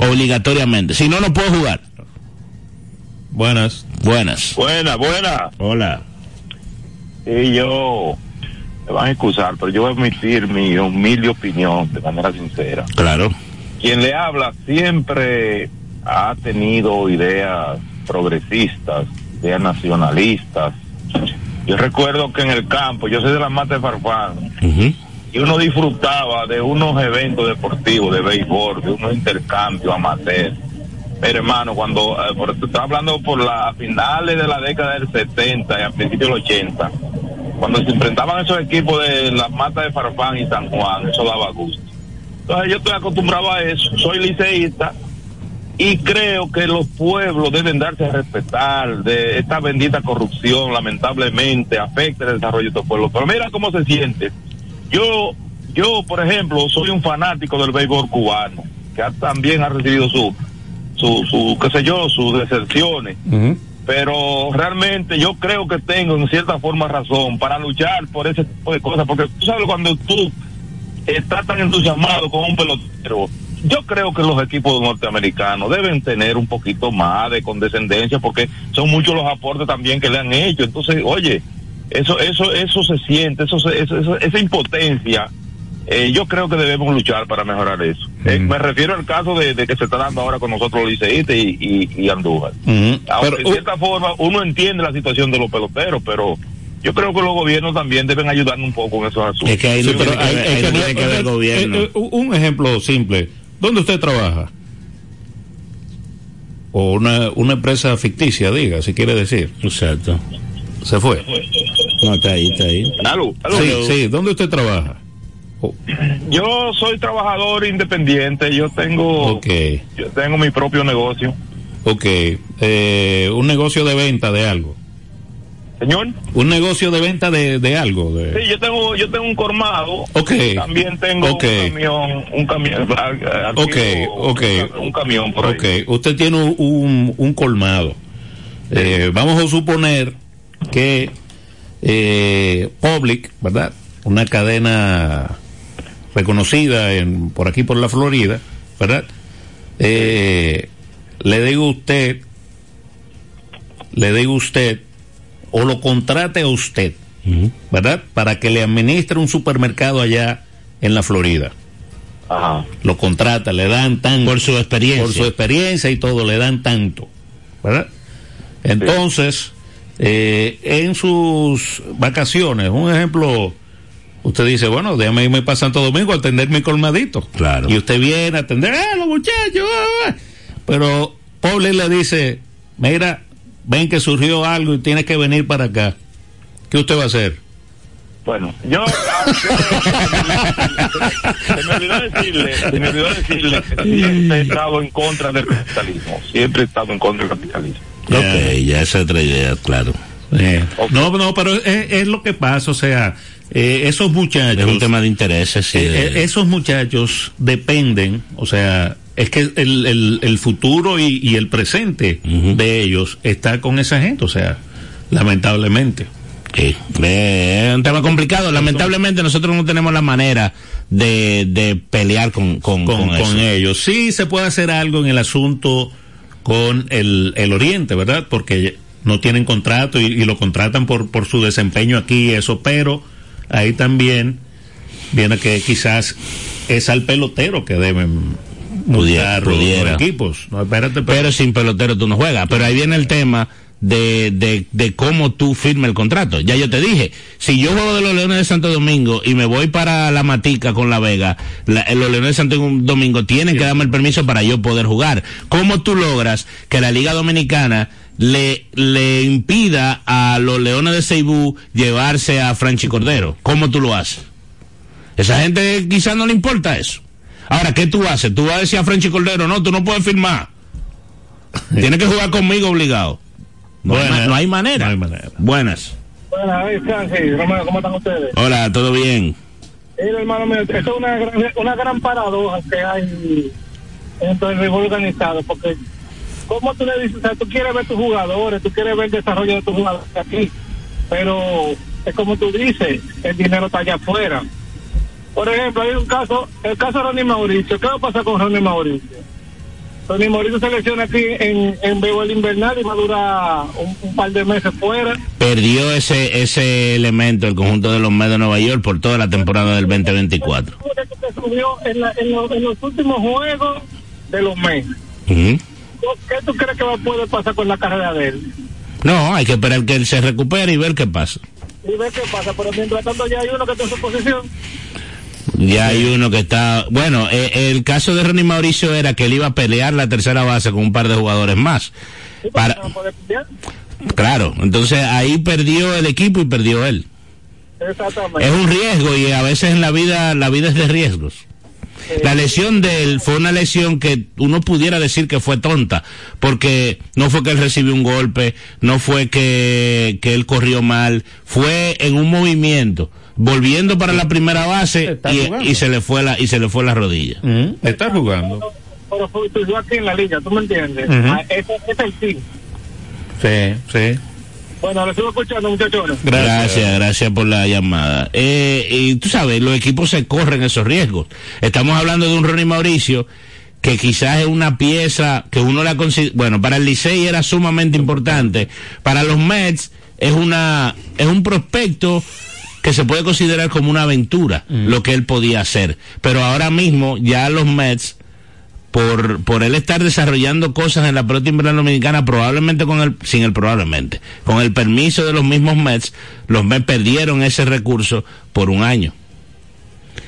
Obligatoriamente. Si no, no puede jugar. Buenas. Buenas. Buena, buena. Hola. Y yo, me van a excusar, pero yo voy a emitir mi humilde opinión de manera sincera. Claro. Quien le habla siempre ha tenido ideas progresistas, ideas nacionalistas. Yo recuerdo que en el campo, yo soy de la mata de Farfán, y uno disfrutaba de unos eventos deportivos, de béisbol, de unos intercambios amateur. Pero hermano, cuando eh, por, estoy hablando por las finales de la década del 70 y a principios del 80, cuando se enfrentaban esos equipos de las matas de Farfán y San Juan, eso daba gusto. Entonces yo estoy acostumbrado a eso, soy liceísta y creo que los pueblos deben darse a respetar de esta bendita corrupción, lamentablemente afecta el desarrollo de estos pueblos. Pero mira cómo se siente. Yo, yo, por ejemplo, soy un fanático del béisbol cubano, que también ha recibido su, su, su, qué sé yo, sus deserciones. Pero realmente yo creo que tengo en cierta forma razón para luchar por ese tipo de cosas, porque tú sabes cuando tú estás tan entusiasmado con un pelotero, yo creo que los equipos norteamericanos deben tener un poquito más de condescendencia porque son muchos los aportes también que le han hecho. Entonces, oye, eso, eso, eso se siente, eso, eso- eso- esa impotencia. Eh, yo creo que debemos luchar para mejorar eso. Eh, me refiero al caso de, de que se está dando ahora con nosotros los liceístas y, y, y Andújar. Aunque en cierta forma uno entiende la situación de los peloteros, pero yo creo que los gobiernos también deben ayudarnos un poco en esos asuntos. Sí, pero hay- hay que- eh, eh, un ejemplo simple. ¿Dónde usted trabaja? O una, una empresa ficticia, diga, si quiere decir. Exacto. Se fue. No, está ahí, está ahí. Aló, aló. Sí, sí. ¿Dónde usted trabaja? Yo soy trabajador independiente, yo tengo yo tengo mi propio negocio. Ok. Eh, un negocio de venta de algo. Señor, Un negocio de venta de, de algo. de- sí, yo tengo yo tengo un colmado. Ok. También tengo un camión, un camión, Ok, ok. Un, camión por ahí. Ok, usted tiene un, un, un colmado. Eh, vamos a suponer que eh, Public, ¿verdad? Una cadena reconocida en, por aquí por la Florida, ¿verdad? Eh, le digo a usted, le digo a usted, o lo contrate a usted, ¿verdad? Para que le administre un supermercado allá en la Florida. Lo contrata, le dan tanto. Por su experiencia. Por su experiencia y todo, le dan tanto. ¿Verdad? Entonces, eh, en sus vacaciones, un ejemplo, usted dice, bueno, déjame irme para Santo Domingo a atender mi colmadito. Claro. Y usted viene a atender, ¡eh, los muchachos! ah, ah". Pero Paul le dice, mira, ven que surgió algo y tienes que venir para acá. ¿Qué usted va a hacer? Bueno, yo se me olvidó decirle, se me olvidó decirle que siempre he estado en contra del capitalismo, siempre he estado en contra del capitalismo. Ok, ya esa es otra idea, claro. Eh, No, no, pero es, es lo que pasa, o sea, eh, esos muchachos... Es un tema de intereses, sí. Eh, eh, esos muchachos dependen, o sea, es que el, el, el futuro y, y el presente de ellos está con esa gente, o sea, lamentablemente. Sí, eh, es un tema complicado. Lamentablemente nosotros no tenemos la manera de, de pelear con, con, con, con eso. con ellos. Sí se puede hacer algo en el asunto con el, el Oriente, ¿verdad? Porque no tienen contrato y, y lo contratan por, por su desempeño aquí y eso, pero ahí también viene que quizás es al pelotero que deben Pudiera, multar los- equipos. No, espérate, Pero sin pelotero tú no juegas. Pero ahí viene el tema de, de, de cómo tú firmes el contrato. Ya yo te dije, si yo juego de los Leones de Santo Domingo y me voy para la Matica con La Vega, la- los Leones de Santo Domingo tienen que darme el permiso para yo poder jugar. ¿Cómo tú logras que la Liga Dominicana le, le impida a los Leones de Ceibú llevarse a Franchi Cordero? ¿Cómo tú lo haces? Esa gente quizás no le importa eso. Ahora, ¿qué tú haces? Tú vas a decir a Franchi Cordero, no, tú no puedes firmar. Tienes que jugar conmigo obligado. No, hay, Buenas. no hay manera. No hay manera. Buenas. Buenas, Romero, ¿cómo están ustedes? Hola, ¿todo bien? Mira, hermano mío, esto es una gran, una gran paradoja que hay dentro del béisbol organizado, porque ¿cómo tú le dices? O sea, tú quieres ver tus jugadores, tú quieres ver el desarrollo de tus jugadores aquí, pero es como tú dices, el dinero está allá afuera. Por ejemplo, hay un caso, el caso de Ronnie Mauricio, ¿qué va a pasar con Ronnie Mauricio? Tony Morito se lesiona aquí en, en béisbol invernal y va a durar un, un par de meses fuera. Perdió ese ese elemento el conjunto de los Mets de Nueva York por toda la temporada del 2024. Se subió en, la- en los- en los últimos juegos de los meses. Ujú. ¿Qué tú crees que va a poder pasar con la carrera de él? No, hay que esperar que él se recupere y ver qué pasa. Y ver qué pasa, pero mientras tanto ya hay uno que está en su posición. Ya hay uno que está. Bueno, eh, el caso de Ronnie Mauricio era que él iba a pelear la tercera base con un par de jugadores más. Sí, Para, no claro, entonces ahí perdió el equipo y perdió él. Exactamente. Es un riesgo y a veces en la vida la vida es de riesgos. La lesión de él fue una lesión que uno pudiera decir que fue tonta, porque no fue que él recibió un golpe, no fue que, que él corrió mal, fue en un movimiento, volviendo para la primera base y, se le fue la y se le fue la rodilla. Mm, Está jugando. Pero fue tú aquí en la liga, ¿tú me entiendes? Ah, ese, ese es el team. Sí, sí. Bueno, lo sigo escuchando, muchachones. Gracias, gracias por la llamada. Eh, y tú sabes, los equipos se corren esos riesgos. Estamos hablando de un Ronnie Mauricio que quizás es una pieza que uno la considera, bueno, para el Licey era sumamente importante, para los Mets es una es un prospecto que se puede considerar como una aventura, lo que él podía hacer, pero ahora mismo ya los Mets por, por él estar desarrollando cosas en la pelota invernal dominicana, probablemente con el, sin el probablemente, con el permiso de los mismos Mets, los Mets perdieron ese recurso por un año.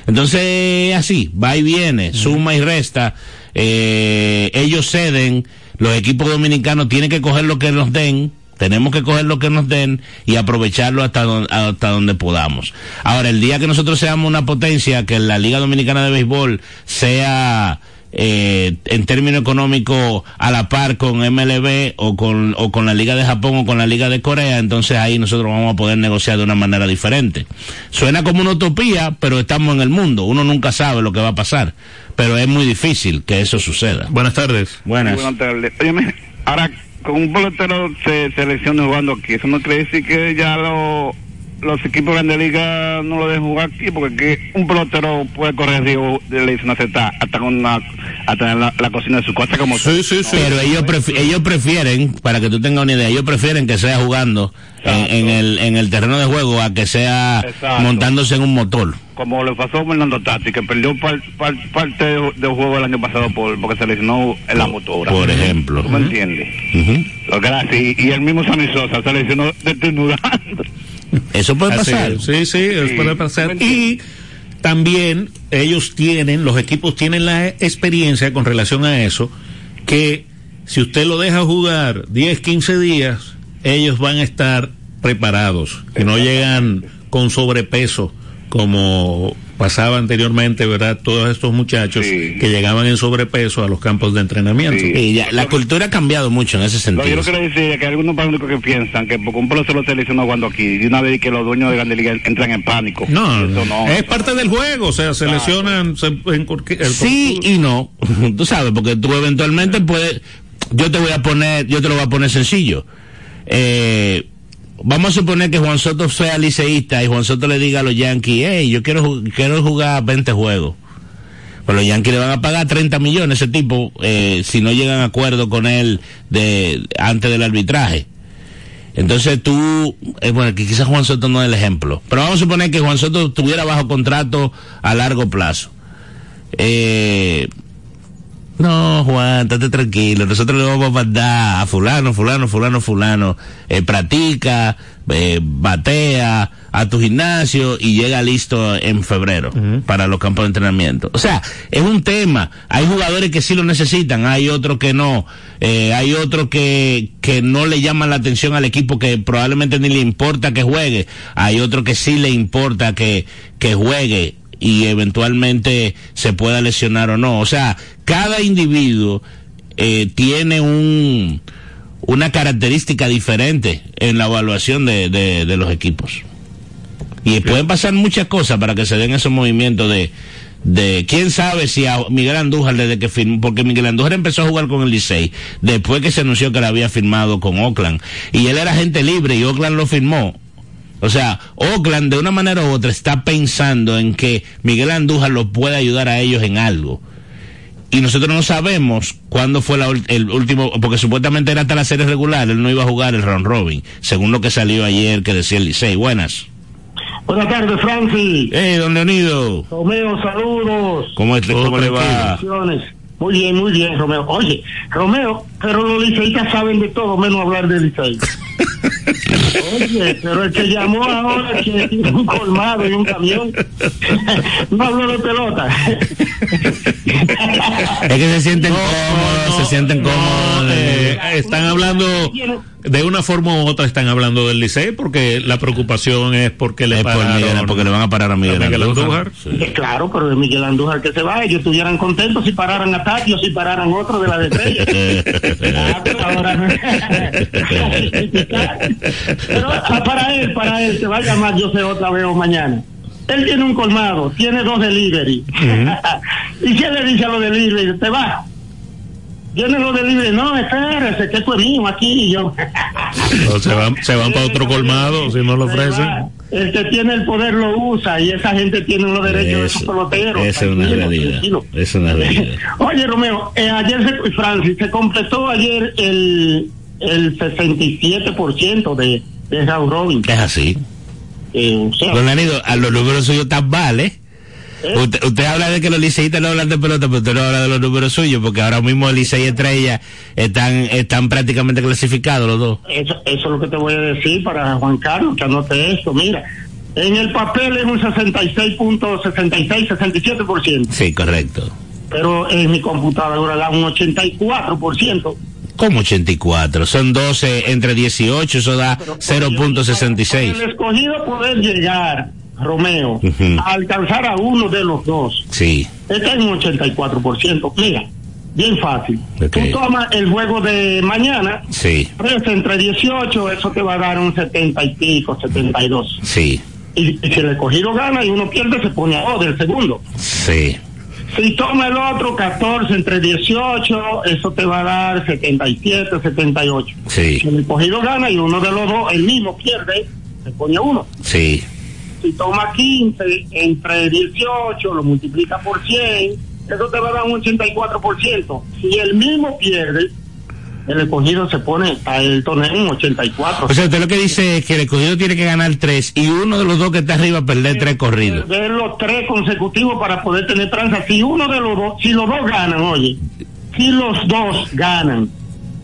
Entonces, así, va y viene, suma y resta, eh, ellos ceden, los equipos dominicanos tienen que coger lo que nos den, tenemos que coger lo que nos den y aprovecharlo hasta, don- hasta donde podamos. Ahora, el día que nosotros seamos una potencia, que la Liga Dominicana de Béisbol sea eh, en términos económicos a la par con MLB o con, o con la Liga de Japón o con la Liga de Corea, entonces ahí nosotros vamos a poder negociar de una manera diferente. Suena como una utopía, pero estamos en el mundo, uno nunca sabe lo que va a pasar, pero es muy difícil que eso suceda. Buenas tardes. Buenas. Buenas tardes. Óyeme, ahora con un pelotero se selecciona jugando aquí, eso no quiere decir que ya lo- los equipos de Grande Liga no lo dejen jugar aquí, porque aquí un pelotero puede correr riesgo de lesionarse hasta, hasta con una, hasta en la, la cocina de su casa como Sí, sí, sí. Pero ellos, prefi- ellos prefieren, para que tú tengas una idea, ellos prefieren que sea jugando en, en el, en el terreno de juego a que sea Exacto. montándose en un motor. como le pasó a Fernando Tati, que perdió par- par- parte de- del juego el año pasado por, porque se lesionó en la motora. Por ejemplo. ¿Tú me entiendes? Lo que era así, y el mismo Sammy Sosa se lesionó desnudando. Eso puede Así pasar. es. Sí, sí, eso Sí. puede pasar. Y también ellos tienen, los equipos tienen la experiencia con relación a eso, que si usted lo deja jugar 10, 15 días, ellos van a estar preparados, que no llegan con sobrepeso como pasaba anteriormente, ¿verdad? Todos estos muchachos Sí. que llegaban en sobrepeso a los campos de entrenamiento. Sí. Y ya, la cultura ha cambiado mucho en ese Lo que sentido. yo quiero decir es que hay algunos únicos que piensan que porque un se lesionó jugando aquí, de una vez que los dueños de Grande Liga entran en pánico. No, Eso no. es parte del juego, o sea, se lesionan se, en el- Sí y no. Tú sabes, porque tú eventualmente puedes. Yo te voy a poner, yo te lo voy a poner sencillo. Eh, vamos a suponer que Juan Soto sea liceísta y Juan Soto le diga a los Yankees, hey, yo quiero, quiero jugar 20 juegos. Pues los Yankees le van a pagar 30 millones a ese tipo eh, si no llegan a acuerdo con él de antes del arbitraje. Entonces tú, eh, bueno, quizás Juan Soto no es el ejemplo, pero vamos a suponer que Juan Soto estuviera bajo contrato a largo plazo. Eh, no, Juan, estate tranquilo. Nosotros le vamos a mandar a fulano, fulano, fulano, fulano. Eh, practica, eh, batea a tu gimnasio y llega listo en febrero para los campos de entrenamiento. O sea, es un tema. Hay jugadores que sí lo necesitan, hay otros que no. Eh, hay otros que, que no le llaman la atención al equipo que probablemente ni le importa que juegue. Hay otros que sí le importa que, que juegue y eventualmente se pueda lesionar o no. O sea, cada individuo eh, tiene un una característica diferente en la evaluación de, de, de los equipos. Y pueden pasar muchas cosas para que se den esos movimientos de, de quién sabe si a Miguel Andújar desde que firmó, porque Miguel Andújar empezó a jugar con el Licey después que se anunció que le había firmado con Oakland y él era agente libre y Oakland lo firmó. O sea, Oakland de una manera u otra está pensando en que Miguel Andújar los puede ayudar a ellos en algo. Y nosotros no sabemos cuándo fue la el último, porque supuestamente era hasta la serie regular, él no iba a jugar el round robin, según lo que salió ayer que decía el Licey. Buenas. Buenas tardes, Francis. Hey, don Leonido, Romeo, saludos. ¿cómo, es- cómo le va? Muy bien, muy bien, Romeo. Oye, Romeo, pero los liceístas saben de todo, menos hablar de Licey. Oye, pero el que llamó ahora que tiene un colmado y un camión, no habló de pelota. Es que se sienten cómodos, se sienten cómodos. Eh, están hablando de una forma u otra están hablando del Licey porque la preocupación es porque le Es por pararon Miguel, porque le van a parar a Miguel, Andújar. Andújar. Sí. Eh, Claro, pero de Miguel Andújar que se va, ellos estuvieran contentos si pararan a Tati o si pararan otro de la Ah, pero ahora no. Pero ah, para él, para él, se va a llamar yo sé otra vez o mañana. Él tiene un colmado, tiene dos delivery. ¿Y qué le dice a los delivery? Te va. Vienen los delivery, no, espérese, que tú es mío aquí y yo. Se van, se van para otro colmado si no lo ofrecen. El que tiene el poder lo usa y esa gente tiene los derechos de Eso, peloteros. esa es una realidad. es una realidad. Oye, Romeo, eh, ayer se, Francis, se completó ayer el, el 67% de, de Raúl Robin. Es así. Eh, o sea, Don Leonido, a los números suyos tan vale. ¿eh? Usted, usted habla de que los liceístas no hablan de pelota, pero usted no habla de los números suyos, porque ahora mismo el Licey y Estrella están, están prácticamente clasificados los dos. eso, eso es lo que te voy a decir para Juan Carlos, que anote esto. Mira, en el papel es un 66.66, 67%, Sí, correcto. pero en mi computadora da un 84%. ¿Cómo 84? Son 12 entre 18, eso da Pero, 0.66. El escogido poder llegar, Romeo, Ujú. a alcanzar a uno de los dos, Sí, está en un 84%. Mira, bien fácil. Ok. Tú tomas el juego de mañana, sí, entre 18, eso te va a dar un 70 y pico, 72. sí, Y, y si el escogido gana y uno pierde, se pone a dos del segundo. sí, Si toma el otro 14 entre 18, eso te va a dar 77, 78. sí, Si el escogido gana y uno de los dos, el mismo pierde, se pone a uno. sí. Si toma 15 entre 18, lo multiplica por 100, eso te va a dar un 84%. Si el mismo pierde, el escogido se pone a el torneo en 84. O sea, usted lo que dice es que el escogido tiene que ganar 3 y uno de los dos que está arriba perder 3 corridos. Ver los tres consecutivos para poder tener tranza. Si uno de los dos, si los dos ganan, oye, si los dos ganan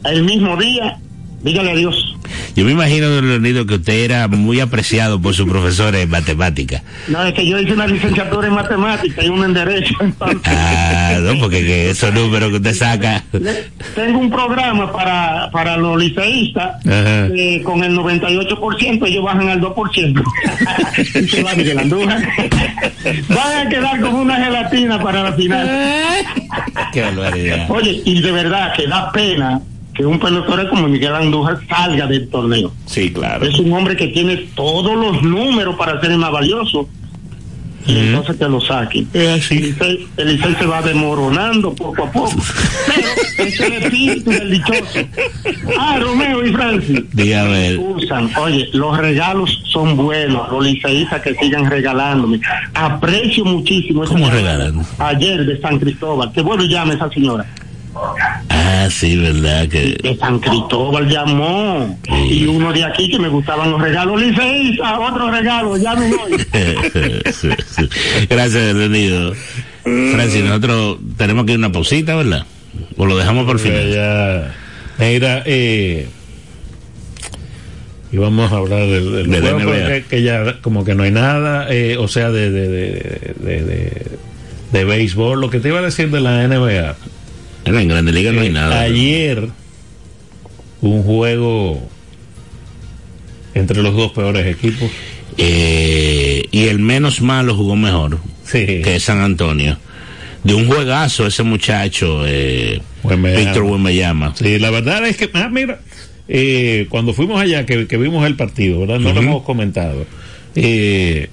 el mismo día, dígale adiós. Yo me imagino, don Leonido, que usted era muy apreciado por sus profesores en matemáticas. No, es que yo hice una licenciatura en matemáticas y una en derecho. entonces- Ah, no, porque que esos números que usted saca. Tengo un programa para, para los liceístas eh, con el 98%, ellos bajan al 2%. y se va Miguel Andújar. Van a quedar como una gelatina para la final. Qué barbaridad. Oye, y de verdad que da pena que un pelotero como Miguel Andújar salga del torneo. Sí, claro. Es un hombre que tiene todos los números para ser el más valioso. Y entonces que lo saquen. El Licey, el Licey se va desmoronando poco a poco. Pero es el espíritu del dichoso. Ah, Romeo y Francis. Dígame. Usan, oye, los regalos son buenos, los liceístas que sigan regalándome. Aprecio muchísimo. esa ¿Cómo regalan? Ayer de San Cristóbal. Que bueno llame esa señora. Ah, sí, verdad que. De San Cristóbal llamó. Sí. Y uno de aquí que me gustaban los regalos. Liceísta, otro regalo, ya no voy. Gracias. Francis, nosotros tenemos que ir a una pausita, ¿verdad? O lo dejamos por final. ya. Mira, eh, y vamos a hablar del, del De la juego, NBA. que, que ya como que no hay nada, eh, o sea, de de, de, de, de- de béisbol. Lo que te iba a decir de la NBA. En la Grande Liga no hay Eh, nada. Ayer, un juego entre los dos peores equipos. Eh, y el menos malo jugó mejor Sí. que San Antonio. De un juegazo ese muchacho, eh. Víctor. Sí, la verdad es que, ah, mira, eh, cuando fuimos allá, que, que vimos el partido, ¿verdad? No lo hemos comentado. Eh,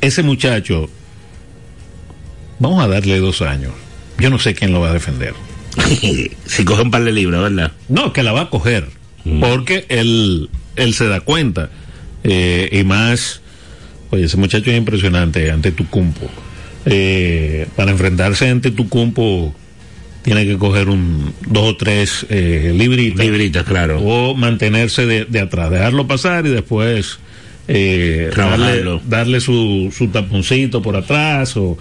ese muchacho, vamos a darle dos años. Yo no sé quién lo va a defender. si coge un par de libras, ¿verdad? No, que la va a coger, porque él, él se da cuenta. Eh, y más, oye, ese muchacho es impresionante ante tu cumpo. para enfrentarse ante tu cumpo tiene que coger un dos o tres eh, libritas. Libritas, claro. O mantenerse de, de atrás, dejarlo pasar y después eh, darle, darle su, su taponcito por atrás o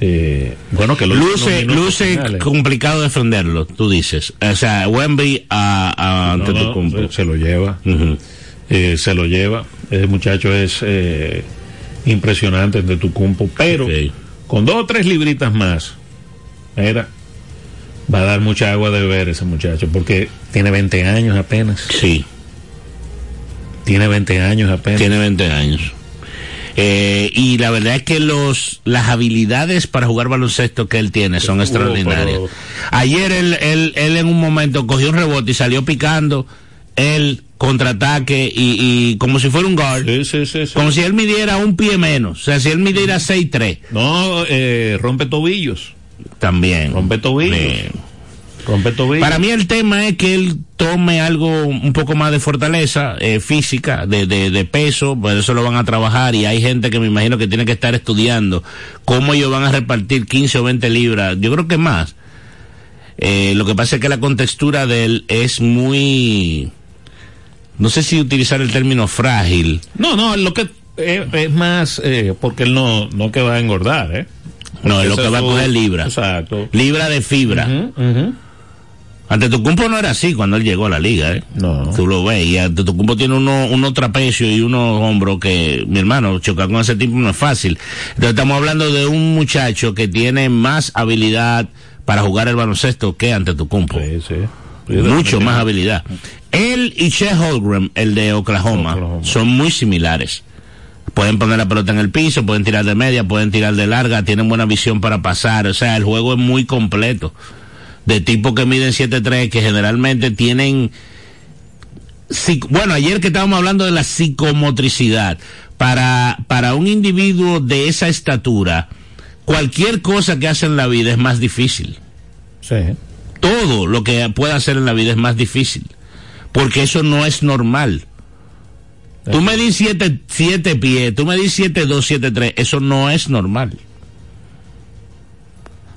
eh, bueno que lo Luce, luce complicado defenderlo, tú dices. O sea, Wemby a, a No, no, Antetokounmpo. se, se lo lleva. Eh, se lo lleva. Ese muchacho es eh, impresionante de tu cumpo pero con dos o tres libritas más era va a dar mucha agua de beber ese muchacho porque tiene 20 años apenas. Sí, tiene 20 años apenas. Tiene 20 años. Eh, y la verdad es que los las habilidades para jugar baloncesto que él tiene son Uh, extraordinarias. pero- Ayer él, él, él en un momento cogió un rebote y salió picando el contraataque y, y como si fuera un guard. Sí, sí, sí, sí. Como si él midiera un pie menos. O sea, si él midiera 6'3 No, eh, rompe tobillos. también. Rompe tobillos. Para mí el tema es que él tome algo un poco más de fortaleza eh, física, de, de, de peso, por eso lo van a trabajar y hay gente que me imagino que tiene que estar estudiando cómo ellos van a repartir 15 o 20 libras, yo creo que más. Eh, lo que pasa es que la contextura de él es muy, no sé si utilizar el término frágil. No, no, lo que eh, es más porque él no, no que va a engordar, ¿eh? No, es lo que va a coger libra. Exacto. Libra de fibra. Ante tu no era así cuando él llegó a la liga, ¿eh? No. Tú lo ves, y ante tu tiene uno, unos trapecios y unos hombros que, mi hermano, chocar con ese tipo no es fácil. Entonces estamos hablando de un muchacho que tiene más habilidad para jugar el baloncesto que ante tu Sí, sí. Mucho más habilidad. Él y Che Holmgren, el de Oklahoma, Oklahoma. son muy similares. Pueden poner la pelota en el piso, pueden tirar de media, pueden tirar de larga, tienen buena visión para pasar. O sea, el juego es muy completo. De tipo que miden 7'3, que generalmente tienen... Bueno, ayer que estábamos hablando de la psicomotricidad, para, para un individuo de esa estatura, cualquier cosa que hace en la vida es más difícil Sí. todo lo que pueda hacer en la vida es más difícil. Porque eso no es normal. Tú me di siete, siete pies, tú me di siete, dos, siete, tres, eso no es normal.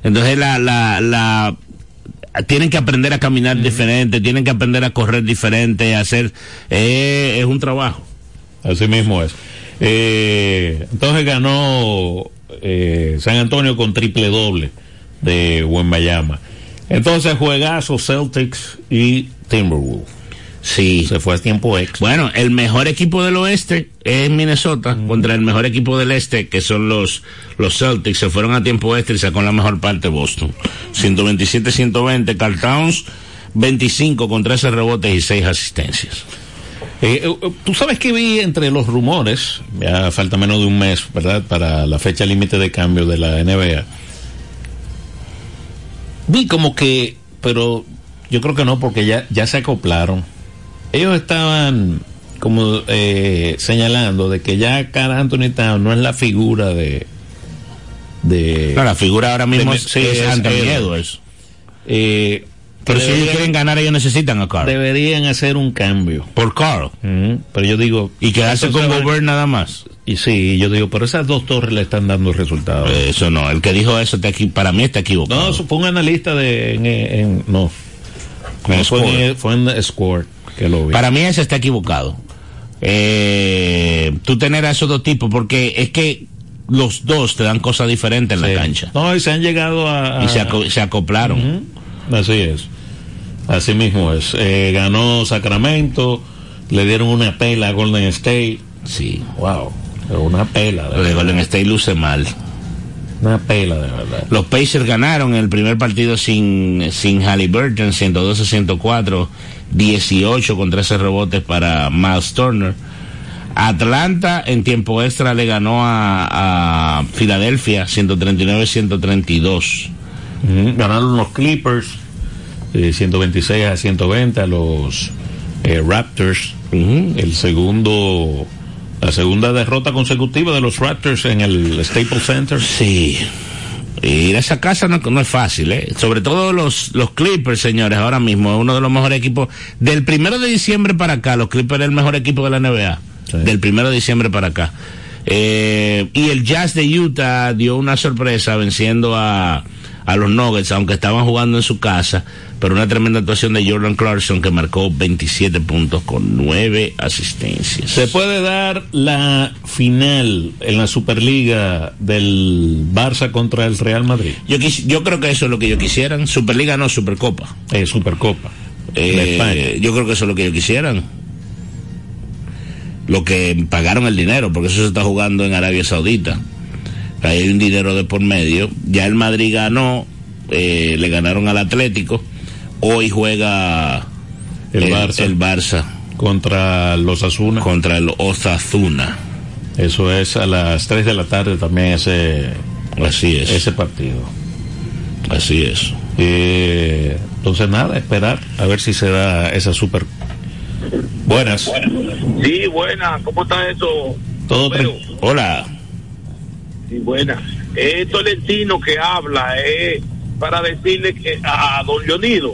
Entonces la, la, la, tienen que aprender a caminar diferente, tienen que aprender a correr diferente, a hacer, eh, es un trabajo. Así mismo es. Eh, entonces ganó eh, San Antonio con triple doble de Wembayama. Entonces juegazo Celtics y Timberwolves. Sí. Se fue a tiempo extra. Bueno, el mejor equipo del oeste es Minnesota contra el mejor equipo del este, que son los, los Celtics. Se fueron a tiempo extra y sacó la mejor parte Boston. 127-120. Carl Towns, 25 con 13 rebotes y 6 asistencias. Eh, eh, Tú sabes que vi entre los rumores, ya falta menos de un mes, ¿verdad? Para la fecha límite de cambio de la NBA. Vi como que, pero yo creo que no, porque ya, ya se acoplaron. Ellos estaban como eh, señalando de que ya Carl Anthony Town no es la figura de... de No, la figura ahora mismo de- sí, es es Anthony. Edwards. eh, Pero si ellos quieren ganar, ellos necesitan a Carl. deberían hacer un cambio. Por Carl. Pero yo digo... Y quedarse con Gobert nada más. Y sí, yo digo, pero esas dos torres le están dando resultados. Eso no, el que dijo eso está aquí, para mí está equivocado. no, fue un analista de. En, en- no. Fue, en, fue en Score que lo vi. Para mí ese está equivocado. Eh, tú tener a esos dos tipos, porque es que los dos te dan cosas diferentes en Sí. la cancha. No, y se han llegado a. Y se, aco- se acoplaron. Así es. Así mismo es. Eh, ganó Sacramento, le dieron una pela a Golden State. Sí. Wow. Una pela, de. Golden State luce mal. Una pela, de verdad. Los Pacers ganaron el primer partido sin, sin Halliburton, 112-104, 18 con 13 rebotes para Miles Turner. Atlanta en tiempo extra le ganó a, a Filadelfia 139-132. Ujú, Ganaron los Clippers, eh, 126 a 120 a los eh, Raptors. El segundo, la segunda derrota consecutiva de los Raptors en el Staples Center. Sí. Ir a esa casa no, no es fácil, ¿eh? Sobre todo los, los Clippers, señores, ahora mismo es uno de los mejores equipos. Del primero de diciembre para acá, los Clippers es el mejor equipo de la NBA. Sí. Del primero de diciembre para acá. Eh, y el Jazz de Utah dio una sorpresa venciendo a, a los Nuggets, aunque estaban jugando en su casa, pero una tremenda actuación de Jordan Clarkson que marcó 27 puntos con 9 asistencias. Se puede dar la final en la Superliga del Barça contra el Real Madrid. Yo, quis, yo creo que eso es lo que ellos quisieran. Superliga no, Supercopa. Eh, Supercopa. Eh, yo creo que eso es lo que ellos quisieran. Lo que pagaron el dinero, porque eso se está jugando en Arabia Saudita. Ahí hay un dinero de por medio. Ya el Madrid ganó, eh, le ganaron al Atlético. Hoy juega el, Barça. el Barça contra los Asuna. Contra el Osasuna. Eso es a las 3 de la tarde también ese, Así es. ese partido. Así es. Eh, entonces nada, esperar a ver si se da esa super. Buenas. Sí, buenas. ¿Cómo está eso? Todo Hola. Sí, buenas. Es Tolentino que habla, eh, para decirle que a don Leonido